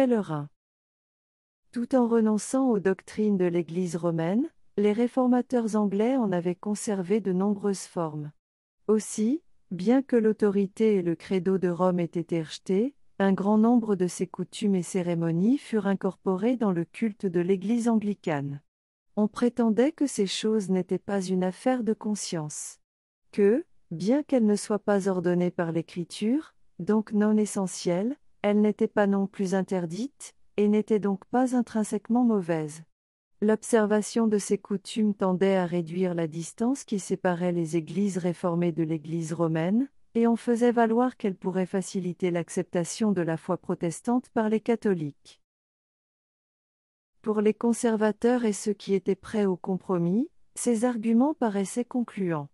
16. Les pères pèlerins. Tout en renonçant aux doctrines de l'Église romaine, les réformateurs anglais en avaient conservé de nombreuses formes. Aussi, bien que l'autorité et le credo de Rome aient été rejetés, un grand nombre de ces coutumes et cérémonies furent incorporées dans le culte de l'Église anglicane. On prétendait que ces choses n'étaient pas une affaire de conscience. Que, bien qu'elles ne soient pas ordonnées par l'Écriture, donc non essentielles, elles n'étaient pas non plus interdites, et n'étaient donc pas intrinsèquement mauvaises. L'observation de ces coutumes tendait à réduire la distance qui séparait les églises réformées de l'Église romaine, et on faisait valoir qu'elle pourrait faciliter l'acceptation de la foi protestante par les catholiques. Pour les conservateurs et ceux qui étaient prêts au compromis, ces arguments paraissaient concluants.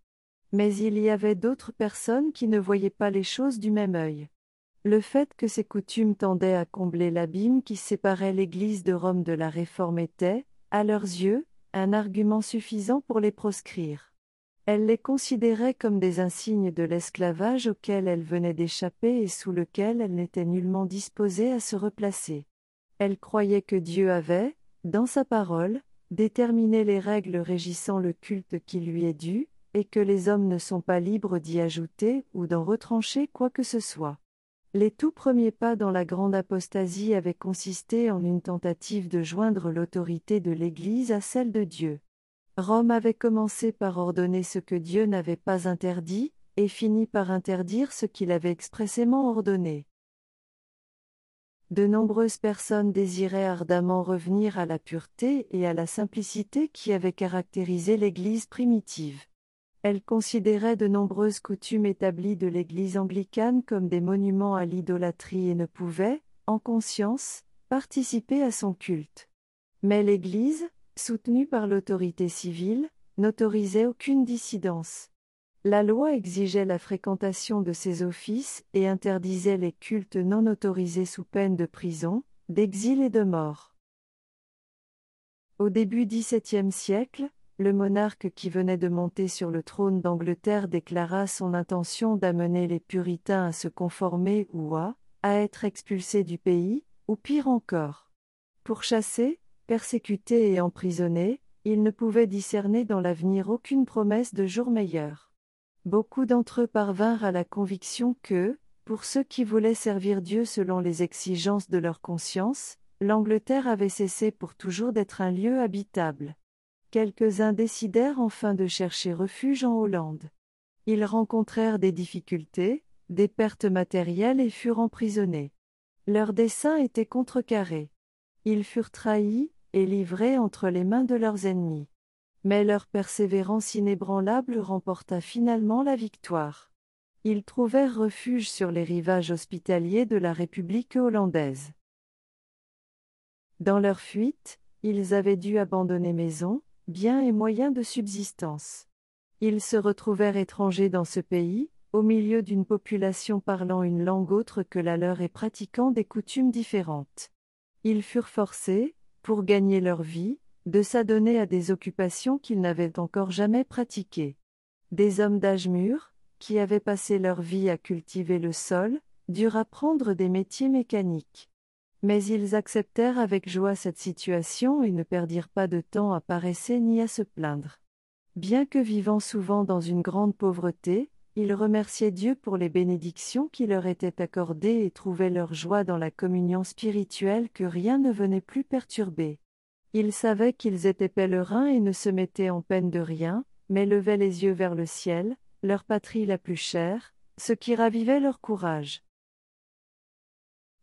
Mais il y avait d'autres personnes qui ne voyaient pas les choses du même œil. Le fait que ces coutumes tendaient à combler l'abîme qui séparait l'Église de Rome de la Réforme était, à leurs yeux, un argument suffisant pour les proscrire. Elles les considéraient comme des insignes de l'esclavage auquel elles venaient d'échapper et sous lequel elles n'étaient nullement disposées à se replacer. Elles croyaient que Dieu avait, dans sa parole, déterminé les règles régissant le culte qui lui est dû, et que les hommes ne sont pas libres d'y ajouter ou d'en retrancher quoi que ce soit. Les tout premiers pas dans la grande apostasie avaient consisté en une tentative de joindre l'autorité de l'Église à celle de Dieu. Rome avait commencé par ordonner ce que Dieu n'avait pas interdit, et fini par interdire ce qu'il avait expressément ordonné. De nombreuses personnes désiraient ardemment revenir à la pureté et à la simplicité qui avaient caractérisé l'Église primitive. Elle considérait de nombreuses coutumes établies de l'Église anglicane comme des monuments à l'idolâtrie et ne pouvait, en conscience, participer à son culte. Mais l'Église, soutenue par l'autorité civile, n'autorisait aucune dissidence. La loi exigeait la fréquentation de ces offices et interdisait les cultes non autorisés sous peine de prison, d'exil et de mort. Au début XVIIe siècle, le monarque qui venait de monter sur le trône d'Angleterre déclara son intention d'amener les puritains à se conformer ou à, être expulsés du pays, ou pire encore. Pour chasser, persécuter et emprisonner, il ne pouvait discerner dans l'avenir aucune promesse de jour meilleur. Beaucoup d'entre eux parvinrent à la conviction que, pour ceux qui voulaient servir Dieu selon les exigences de leur conscience, l'Angleterre avait cessé pour toujours d'être un lieu habitable. Quelques-uns décidèrent enfin de chercher refuge en Hollande. Ils rencontrèrent des difficultés, des pertes matérielles et furent emprisonnés. Leur dessein était contrecarré. Ils furent trahis, et livrés entre les mains de leurs ennemis. Mais leur persévérance inébranlable remporta finalement la victoire. Ils trouvèrent refuge sur les rivages hospitaliers de la République hollandaise. Dans leur fuite, ils avaient dû abandonner maison, biens et moyens de subsistance. Ils se retrouvèrent étrangers dans ce pays, au milieu d'une population parlant une langue autre que la leur et pratiquant des coutumes différentes. Ils furent forcés, pour gagner leur vie, de s'adonner à des occupations qu'ils n'avaient encore jamais pratiquées. Des hommes d'âge mûr, qui avaient passé leur vie à cultiver le sol, durent apprendre des métiers mécaniques. Mais ils acceptèrent avec joie cette situation et ne perdirent pas de temps à paresser ni à se plaindre. Bien que vivant souvent dans une grande pauvreté, ils remerciaient Dieu pour les bénédictions qui leur étaient accordées et trouvaient leur joie dans la communion spirituelle que rien ne venait plus perturber. Ils savaient qu'ils étaient pèlerins et ne se mettaient en peine de rien, mais levaient les yeux vers le ciel, leur patrie la plus chère, ce qui ravivait leur courage.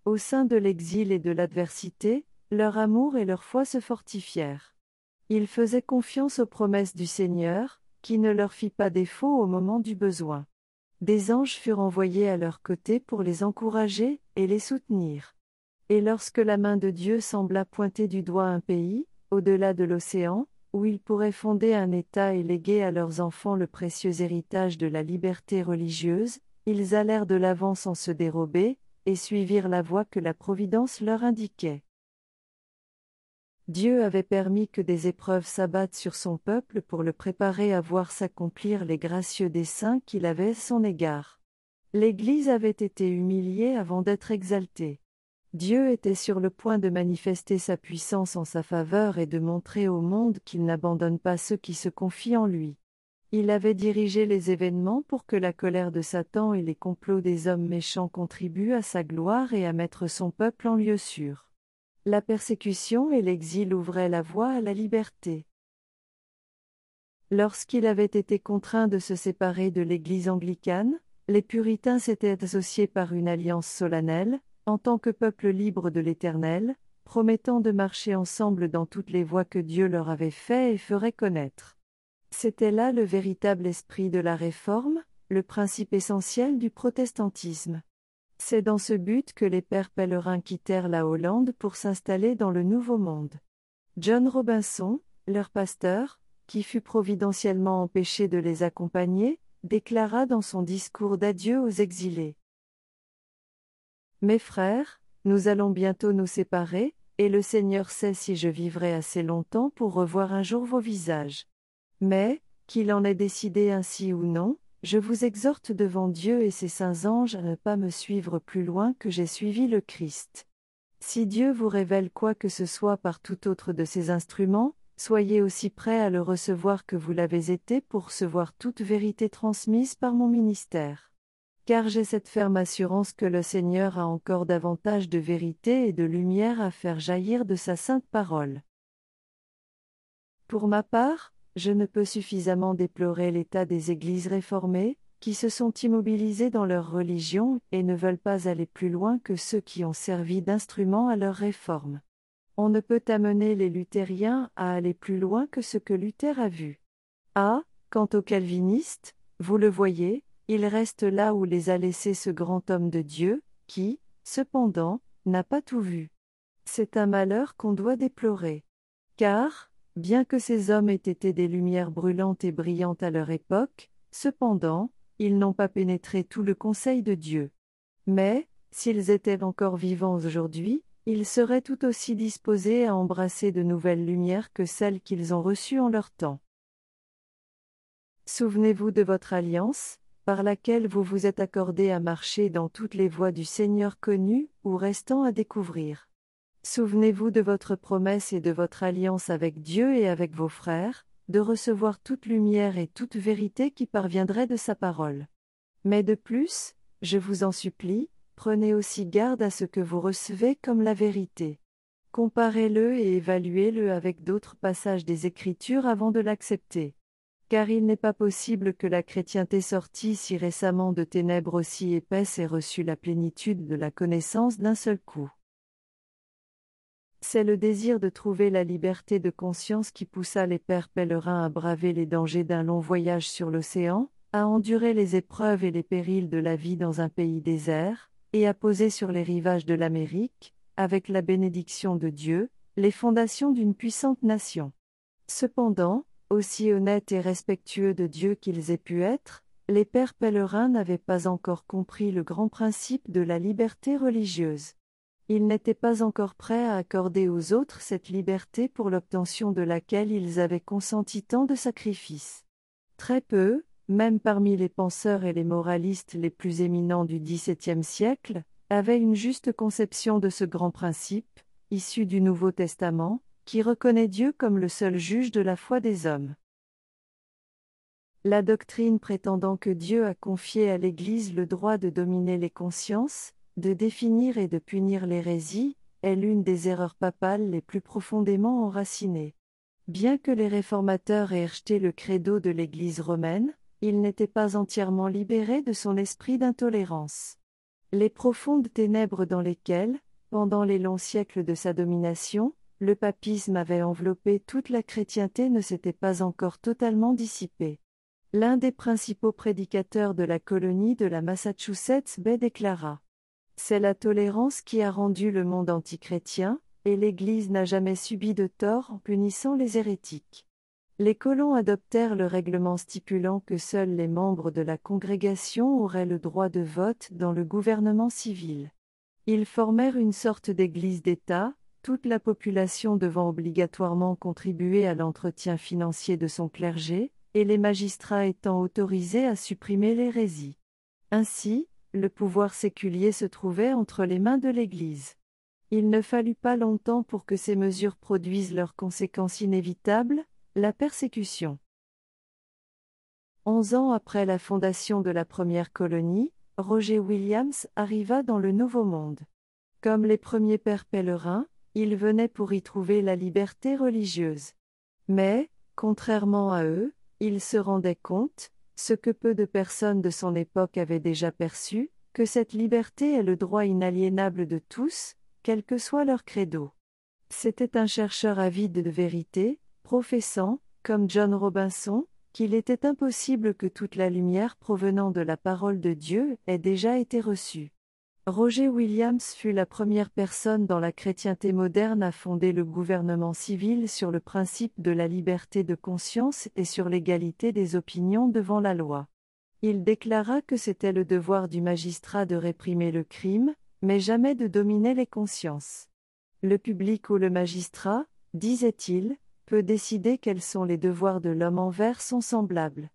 Au sein de l'exil et de l'adversité, leur amour et leur foi se fortifièrent. Ils faisaient confiance aux promesses du Seigneur, qui ne leur fit pas défaut au moment du besoin. Des anges furent envoyés à leur côté pour les encourager et les soutenir. Et lorsque la main de Dieu sembla pointer du doigt un pays, au-delà de l'océan, où ils pourraient fonder un État et léguer à leurs enfants le précieux héritage de la liberté religieuse, ils allèrent de l'avant sans se dérober, et suivirent la voie que la Providence leur indiquait. Dieu avait permis que des épreuves s'abattent sur son peuple pour le préparer à voir s'accomplir les gracieux desseins qu'il avait à son égard. L'Église avait été humiliée avant d'être exaltée. Dieu était sur le point de manifester sa puissance en sa faveur et de montrer au monde qu'il n'abandonne pas ceux qui se confient en lui. Il avait dirigé les événements pour que la colère de Satan et les complots des hommes méchants contribuent à sa gloire et à mettre son peuple en lieu sûr. La persécution et l'exil ouvraient la voie à la liberté. Lorsqu'il avait été contraint de se séparer de l'Église anglicane, les puritains s'étaient associés par une alliance solennelle, en tant que peuple libre de l'Éternel, promettant de marcher ensemble dans toutes les voies que Dieu leur avait fait et ferait connaître. C'était là le véritable esprit de la réforme, le principe essentiel du protestantisme. C'est dans ce but que les pères pèlerins quittèrent la Hollande pour s'installer dans le Nouveau Monde. John Robinson, leur pasteur, qui fut providentiellement empêché de les accompagner, déclara dans son discours d'adieu aux exilés. Mes frères, nous allons bientôt nous séparer, et le Seigneur sait si je vivrai assez longtemps pour revoir un jour vos visages. Mais, qu'il en ait décidé ainsi ou non, je vous exhorte devant Dieu et ses saints anges à ne pas me suivre plus loin que j'ai suivi le Christ. Si Dieu vous révèle quoi que ce soit par tout autre de ses instruments, soyez aussi prêts à le recevoir que vous l'avez été pour recevoir toute vérité transmise par mon ministère. Car j'ai cette ferme assurance que le Seigneur a encore davantage de vérité et de lumière à faire jaillir de sa sainte parole. Pour ma part, je ne peux suffisamment déplorer l'état des églises réformées, qui se sont immobilisées dans leur religion et ne veulent pas aller plus loin que ceux qui ont servi d'instrument à leur réforme. On ne peut amener les luthériens à aller plus loin que ce que Luther a vu. Ah, quant aux calvinistes, vous le voyez, ils restent là où les a laissés ce grand homme de Dieu, qui, cependant, n'a pas tout vu. C'est un malheur qu'on doit déplorer. Car, Bien que ces hommes aient été des lumières brûlantes et brillantes à leur époque, cependant, ils n'ont pas pénétré tout le conseil de Dieu. Mais, s'ils étaient encore vivants aujourd'hui, ils seraient tout aussi disposés à embrasser de nouvelles lumières que celles qu'ils ont reçues en leur temps. Souvenez-vous de votre alliance, par laquelle vous vous êtes accordé à marcher dans toutes les voies du Seigneur connues ou restant à découvrir. Souvenez-vous de votre promesse et de votre alliance avec Dieu et avec vos frères, de recevoir toute lumière et toute vérité qui parviendrait de sa parole. Mais de plus, je vous en supplie, prenez aussi garde à ce que vous recevez comme la vérité. Comparez-le et évaluez-le avec d'autres passages des Écritures avant de l'accepter. Car il n'est pas possible que la chrétienté sortie si récemment de ténèbres aussi épaisses ait reçu la plénitude de la connaissance d'un seul coup. C'est le désir de trouver la liberté de conscience qui poussa les pères pèlerins à braver les dangers d'un long voyage sur l'océan, à endurer les épreuves et les périls de la vie dans un pays désert, et à poser sur les rivages de l'Amérique, avec la bénédiction de Dieu, les fondations d'une puissante nation. Cependant, aussi honnêtes et respectueux de Dieu qu'ils aient pu être, les pères pèlerins n'avaient pas encore compris le grand principe de la liberté religieuse. Ils n'étaient pas encore prêts à accorder aux autres cette liberté pour l'obtention de laquelle ils avaient consenti tant de sacrifices. Très peu, même parmi les penseurs et les moralistes les plus éminents du XVIIe siècle, avaient une juste conception de ce grand principe, issu du Nouveau Testament, qui reconnaît Dieu comme le seul juge de la foi des hommes. La doctrine prétendant que Dieu a confié à l'Église le droit de dominer les consciences, de définir et de punir l'hérésie, est l'une des erreurs papales les plus profondément enracinées. Bien que les réformateurs aient rejeté le credo de l'Église romaine, ils n'étaient pas entièrement libérés de son esprit d'intolérance. Les profondes ténèbres dans lesquelles, pendant les longs siècles de sa domination, le papisme avait enveloppé toute la chrétienté ne s'était pas encore totalement dissipé. L'un des principaux prédicateurs de la colonie de la Massachusetts Bay déclara c'est la tolérance qui a rendu le monde antichrétien, et l'Église n'a jamais subi de tort en punissant les hérétiques. Les colons adoptèrent le règlement stipulant que seuls les membres de la congrégation auraient le droit de vote dans le gouvernement civil. Ils formèrent une sorte d'église d'État, toute la population devant obligatoirement contribuer à l'entretien financier de son clergé, et les magistrats étant autorisés à supprimer l'hérésie. Ainsi, le pouvoir séculier se trouvait entre les mains de l'Église. Il ne fallut pas longtemps pour que ces mesures produisent leurs conséquences inévitables, la persécution. Onze ans après la fondation de la première colonie, Roger Williams arriva dans le Nouveau Monde. Comme les premiers pères pèlerins, il venait pour y trouver la liberté religieuse. Mais, contrairement à eux, il se rendait compte, ce que peu de personnes de son époque avaient déjà perçu, que cette liberté est le droit inaliénable de tous, quel que soit leur credo. C'était un chercheur avide de vérité, professant, comme John Robinson, qu'il était impossible que toute la lumière provenant de la parole de Dieu ait déjà été reçue. Roger Williams fut la première personne dans la chrétienté moderne à fonder le gouvernement civil sur le principe de la liberté de conscience et sur l'égalité des opinions devant la loi. Il déclara que c'était le devoir du magistrat de réprimer le crime, mais jamais de dominer les consciences. Le public ou le magistrat, disait-il, peut décider quels sont les devoirs de l'homme envers son semblable.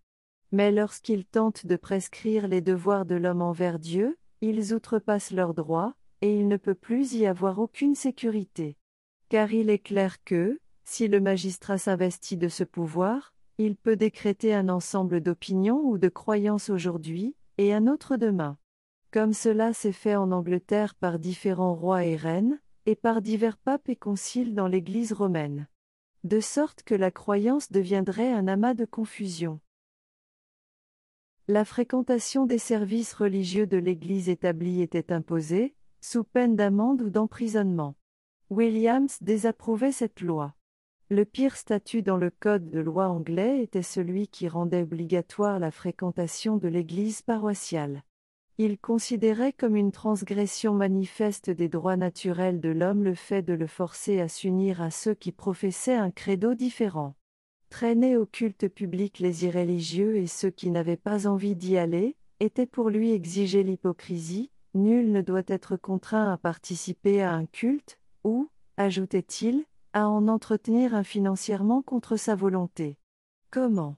Mais lorsqu'il tente de prescrire les devoirs de l'homme envers Dieu, ils outrepassent leurs droits, et il ne peut plus y avoir aucune sécurité. Car il est clair que, si le magistrat s'investit de ce pouvoir, il peut décréter un ensemble d'opinions ou de croyances aujourd'hui, et un autre demain. Comme cela s'est fait en Angleterre par différents rois et reines, et par divers papes et conciles dans l'Église romaine. De sorte que la croyance deviendrait un amas de confusion. La fréquentation des services religieux de l'Église établie était imposée, sous peine d'amende ou d'emprisonnement. Williams désapprouvait cette loi. Le pire statut dans le code de loi anglais était celui qui rendait obligatoire la fréquentation de l'Église paroissiale. Il considérait comme une transgression manifeste des droits naturels de l'homme le fait de le forcer à s'unir à ceux qui professaient un credo différent. Traîner au culte public les irréligieux et ceux qui n'avaient pas envie d'y aller, était pour lui exiger l'hypocrisie, nul ne doit être contraint à participer à un culte, ou, ajoutait-il, à en entretenir un financièrement contre sa volonté. Comment?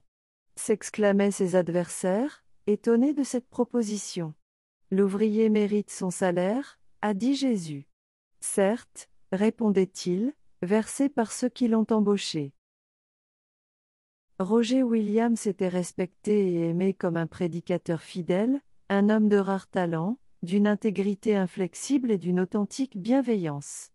s'exclamaient ses adversaires, étonnés de cette proposition. L'ouvrier mérite son salaire, a dit Jésus. Certes, répondait-il, versé par ceux qui l'ont embauché. Roger Williams était respecté et aimé comme un prédicateur fidèle, un homme de rare talent, d'une intégrité inflexible et d'une authentique bienveillance.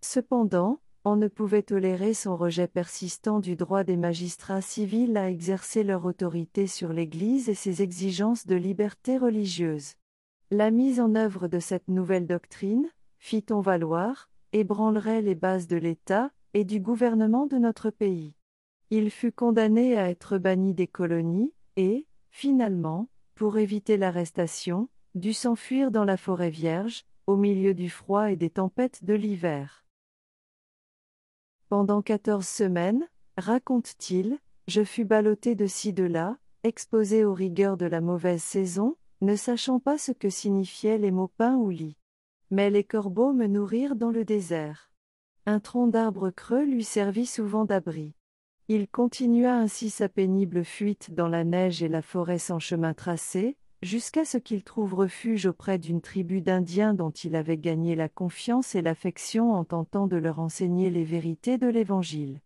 Cependant, on ne pouvait tolérer son rejet persistant du droit des magistrats civils à exercer leur autorité sur l'Église et ses exigences de liberté religieuse. La mise en œuvre de cette nouvelle doctrine, fit-on valoir, ébranlerait les bases de l'État et du gouvernement de notre pays. Il fut condamné à être banni des colonies, et, finalement, pour éviter l'arrestation, dut s'enfuir dans la forêt vierge, au milieu du froid et des tempêtes de l'hiver. Pendant quatorze semaines, raconte-t-il, je fus ballotté de ci de là, exposé aux rigueurs de la mauvaise saison, ne sachant pas ce que signifiaient les mots pain ou lit. Mais les corbeaux me nourrirent dans le désert. Un tronc d'arbre creux lui servit souvent d'abri. Il continua ainsi sa pénible fuite dans la neige et la forêt sans chemin tracé, jusqu'à ce qu'il trouve refuge auprès d'une tribu d'Indiens dont il avait gagné la confiance et l'affection en tentant de leur enseigner les vérités de l'Évangile.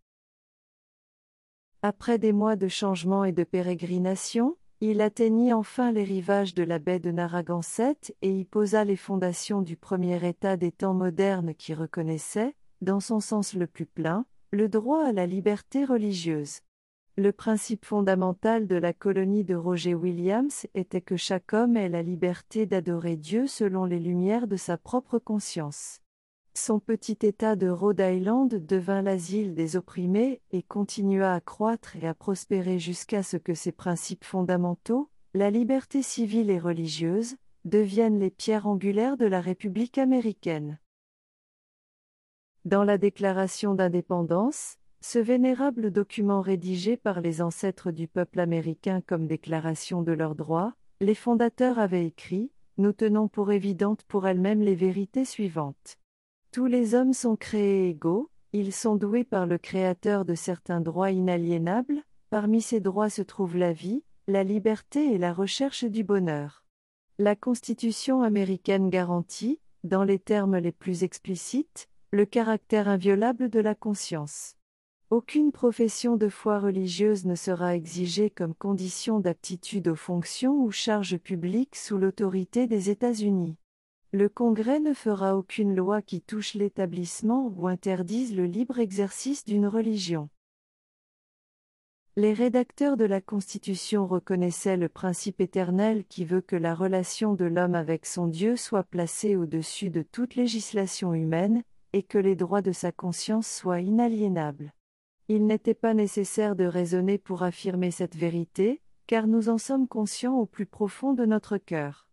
Après des mois de changement et de pérégrination, il atteignit enfin les rivages de la baie de Narragansett et y posa les fondations du premier État des temps modernes qui reconnaissait, dans son sens le plus plein, le droit à la liberté religieuse. Le principe fondamental de la colonie de Roger Williams était que chaque homme ait la liberté d'adorer Dieu selon les lumières de sa propre conscience. Son petit État de Rhode Island devint l'asile des opprimés et continua à croître et à prospérer jusqu'à ce que ses principes fondamentaux, la liberté civile et religieuse, deviennent les pierres angulaires de la République américaine. Dans la Déclaration d'indépendance, ce vénérable document rédigé par les ancêtres du peuple américain comme déclaration de leurs droits, les fondateurs avaient écrit Nous tenons pour évidentes pour elles-mêmes les vérités suivantes. Tous les hommes sont créés égaux, ils sont doués par le Créateur de certains droits inaliénables, parmi ces droits se trouvent la vie, la liberté et la recherche du bonheur. La Constitution américaine garantit, dans les termes les plus explicites, le caractère inviolable de la conscience. Aucune profession de foi religieuse ne sera exigée comme condition d'aptitude aux fonctions ou charges publiques sous l'autorité des États-Unis. Le Congrès ne fera aucune loi qui touche l'établissement ou interdise le libre exercice d'une religion. Les rédacteurs de la Constitution reconnaissaient le principe éternel qui veut que la relation de l'homme avec son Dieu soit placée au-dessus de toute législation humaine, et que les droits de sa conscience soient inaliénables. Il n'était pas nécessaire de raisonner pour affirmer cette vérité, car nous en sommes conscients au plus profond de notre cœur.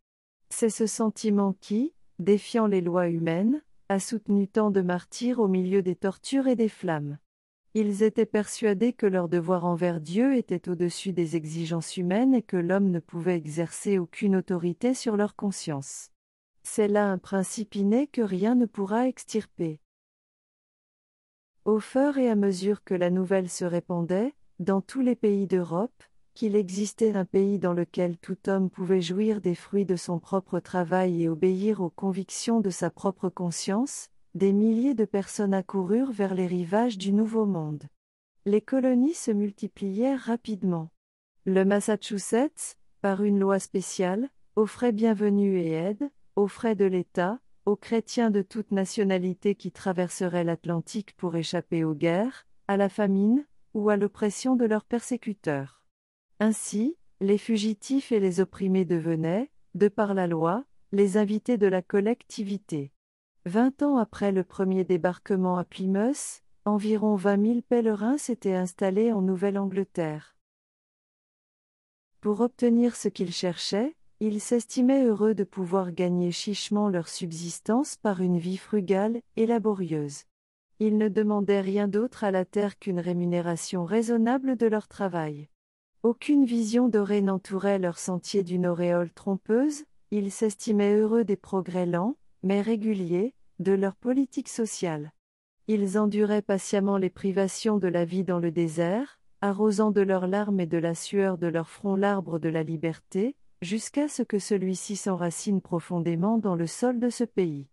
C'est ce sentiment qui, défiant les lois humaines, a soutenu tant de martyrs au milieu des tortures et des flammes. Ils étaient persuadés que leur devoir envers Dieu était au-dessus des exigences humaines et que l'homme ne pouvait exercer aucune autorité sur leur conscience. C'est là un principe inné que rien ne pourra extirper. Au fur et à mesure que la nouvelle se répandait, dans tous les pays d'Europe, qu'il existait un pays dans lequel tout homme pouvait jouir des fruits de son propre travail et obéir aux convictions de sa propre conscience, des milliers de personnes accoururent vers les rivages du Nouveau Monde. Les colonies se multiplièrent rapidement. Le Massachusetts, par une loi spéciale, offrait bienvenue et aide, aux frais de l'État, aux chrétiens de toute nationalité qui traverseraient l'Atlantique pour échapper aux guerres, à la famine, ou à l'oppression de leurs persécuteurs. Ainsi, les fugitifs et les opprimés devenaient, de par la loi, les invités de la collectivité. Vingt ans après le premier débarquement à Plymouth, environ vingt mille pèlerins s'étaient installés en Nouvelle-Angleterre. Pour obtenir ce qu'ils cherchaient, ils s'estimaient heureux de pouvoir gagner chichement leur subsistance par une vie frugale et laborieuse. Ils ne demandaient rien d'autre à la terre qu'une rémunération raisonnable de leur travail. Aucune vision dorée n'entourait leur sentier d'une auréole trompeuse, ils s'estimaient heureux des progrès lents, mais réguliers, de leur politique sociale. Ils enduraient patiemment les privations de la vie dans le désert, arrosant de leurs larmes et de la sueur de leur front l'arbre de la liberté, jusqu'à ce que celui-ci s'enracine profondément dans le sol de ce pays.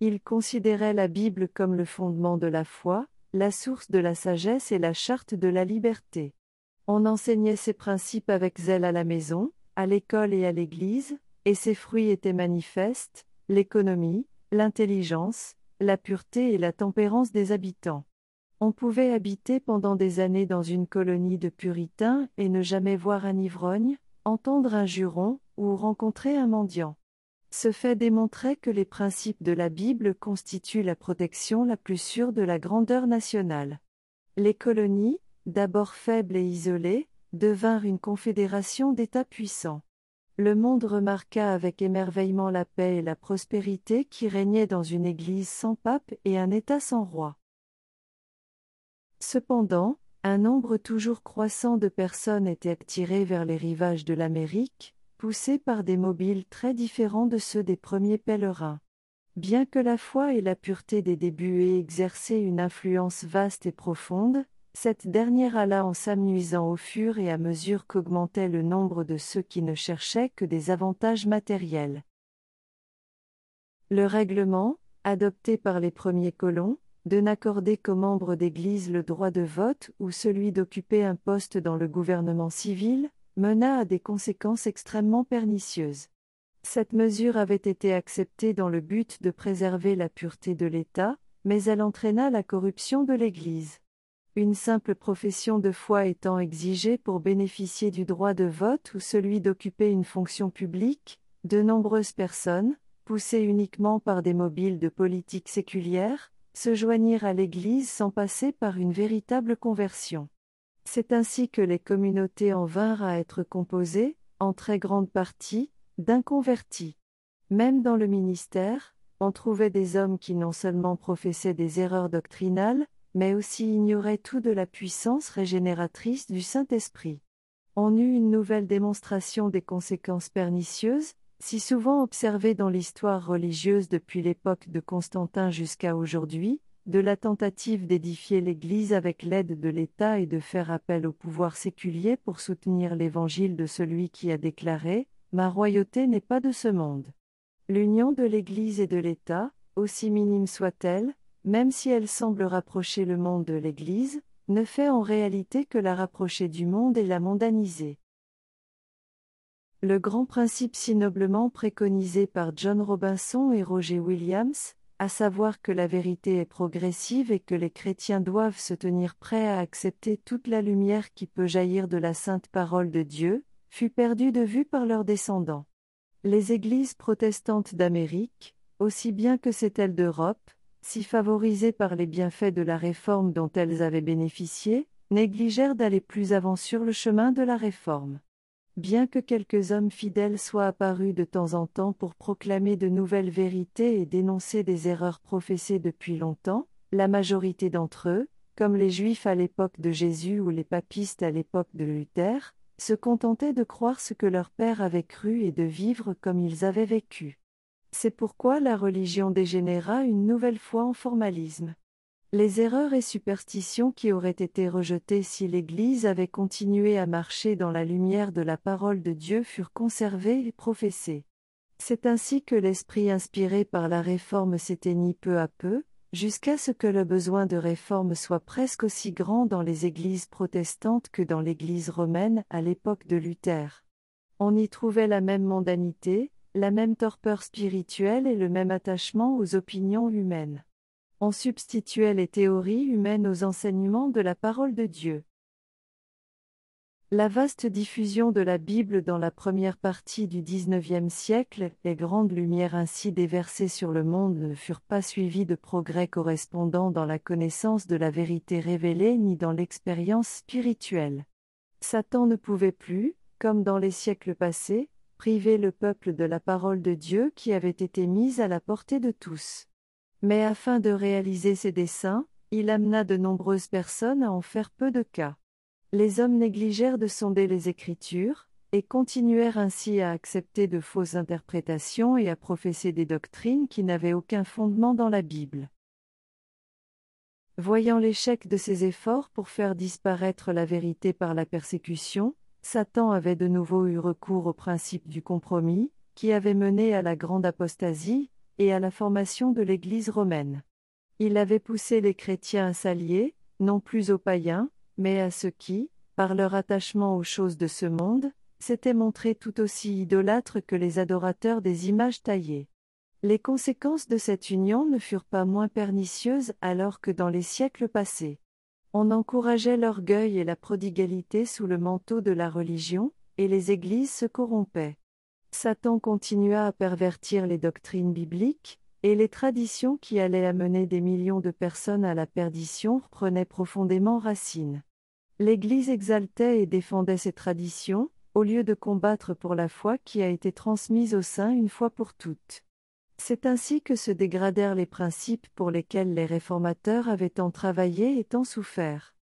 Ils considéraient la Bible comme le fondement de la foi, la source de la sagesse et la charte de la liberté. On enseignait ces principes avec zèle à la maison, à l'école et à l'église, et ses fruits étaient manifestes, l'économie, l'intelligence, la pureté et la tempérance des habitants. On pouvait habiter pendant des années dans une colonie de puritains et ne jamais voir un ivrogne, entendre un juron, ou rencontrer un mendiant. Ce fait démontrait que les principes de la Bible constituent la protection la plus sûre de la grandeur nationale. Les colonies, d'abord faibles et isolées, devinrent une confédération d'États puissants le monde remarqua avec émerveillement la paix et la prospérité qui régnaient dans une Église sans pape et un État sans roi. Cependant, un nombre toujours croissant de personnes était attiré vers les rivages de l'Amérique, poussés par des mobiles très différents de ceux des premiers pèlerins. Bien que la foi et la pureté des débuts aient exercé une influence vaste et profonde, cette dernière alla en s'amusant au fur et à mesure qu'augmentait le nombre de ceux qui ne cherchaient que des avantages matériels. Le règlement, adopté par les premiers colons, de n'accorder qu'aux membres d'Église le droit de vote ou celui d'occuper un poste dans le gouvernement civil, mena à des conséquences extrêmement pernicieuses. Cette mesure avait été acceptée dans le but de préserver la pureté de l'État, mais elle entraîna la corruption de l'Église. Une simple profession de foi étant exigée pour bénéficier du droit de vote ou celui d'occuper une fonction publique, de nombreuses personnes, poussées uniquement par des mobiles de politique séculière, se joignirent à l'Église sans passer par une véritable conversion. C'est ainsi que les communautés en vinrent à être composées, en très grande partie, d'inconvertis. Même dans le ministère, on trouvait des hommes qui non seulement professaient des erreurs doctrinales, mais aussi ignorait tout de la puissance régénératrice du Saint-Esprit. On eut une nouvelle démonstration des conséquences pernicieuses, si souvent observées dans l'histoire religieuse depuis l'époque de Constantin jusqu'à aujourd'hui, de la tentative d'édifier l'Église avec l'aide de l'État et de faire appel au pouvoir séculier pour soutenir l'évangile de celui qui a déclaré Ma royauté n'est pas de ce monde. L'union de l'Église et de l'État, aussi minime soit-elle, même si elle semble rapprocher le monde de l'Église, ne fait en réalité que la rapprocher du monde et la mondaniser. Le grand principe si noblement préconisé par John Robinson et Roger Williams, à savoir que la vérité est progressive et que les chrétiens doivent se tenir prêts à accepter toute la lumière qui peut jaillir de la sainte parole de Dieu, fut perdu de vue par leurs descendants. Les églises protestantes d'Amérique, aussi bien que celles d'Europe, si favorisées par les bienfaits de la réforme dont elles avaient bénéficié, négligèrent d'aller plus avant sur le chemin de la réforme. Bien que quelques hommes fidèles soient apparus de temps en temps pour proclamer de nouvelles vérités et dénoncer des erreurs professées depuis longtemps, la majorité d'entre eux, comme les Juifs à l'époque de Jésus ou les papistes à l'époque de Luther, se contentaient de croire ce que leur père avait cru et de vivre comme ils avaient vécu. C'est pourquoi la religion dégénéra une nouvelle fois en formalisme. Les erreurs et superstitions qui auraient été rejetées si l'Église avait continué à marcher dans la lumière de la parole de Dieu furent conservées et professées. C'est ainsi que l'esprit inspiré par la réforme s'éteignit peu à peu, jusqu'à ce que le besoin de réforme soit presque aussi grand dans les églises protestantes que dans l'Église romaine à l'époque de Luther. On y trouvait la même mondanité, la même torpeur spirituelle et le même attachement aux opinions humaines on substituait les théories humaines aux enseignements de la parole de Dieu. La vaste diffusion de la Bible dans la première partie du XIXe siècle, les grandes lumières ainsi déversées sur le monde ne furent pas suivies de progrès correspondants dans la connaissance de la vérité révélée ni dans l'expérience spirituelle. Satan ne pouvait plus, comme dans les siècles passés, priver le peuple de la parole de Dieu qui avait été mise à la portée de tous. Mais afin de réaliser ses desseins, il amena de nombreuses personnes à en faire peu de cas. Les hommes négligèrent de sonder les Écritures, et continuèrent ainsi à accepter de fausses interprétations et à professer des doctrines qui n'avaient aucun fondement dans la Bible. Voyant l'échec de ses efforts pour faire disparaître la vérité par la persécution, Satan avait de nouveau eu recours au principe du compromis, qui avait mené à la grande apostasie, et à la formation de l'Église romaine. Il avait poussé les chrétiens à s'allier, non plus aux païens, mais à ceux qui, par leur attachement aux choses de ce monde, s'étaient montrés tout aussi idolâtres que les adorateurs des images taillées. Les conséquences de cette union ne furent pas moins pernicieuses alors que dans les siècles passés. On encourageait l'orgueil et la prodigalité sous le manteau de la religion, et les églises se corrompaient. Satan continua à pervertir les doctrines bibliques, et les traditions qui allaient amener des millions de personnes à la perdition prenaient profondément racine. L'Église exaltait et défendait ces traditions, au lieu de combattre pour la foi qui a été transmise au sein une fois pour toutes. C'est ainsi que se dégradèrent les principes pour lesquels les réformateurs avaient tant travaillé et tant souffert.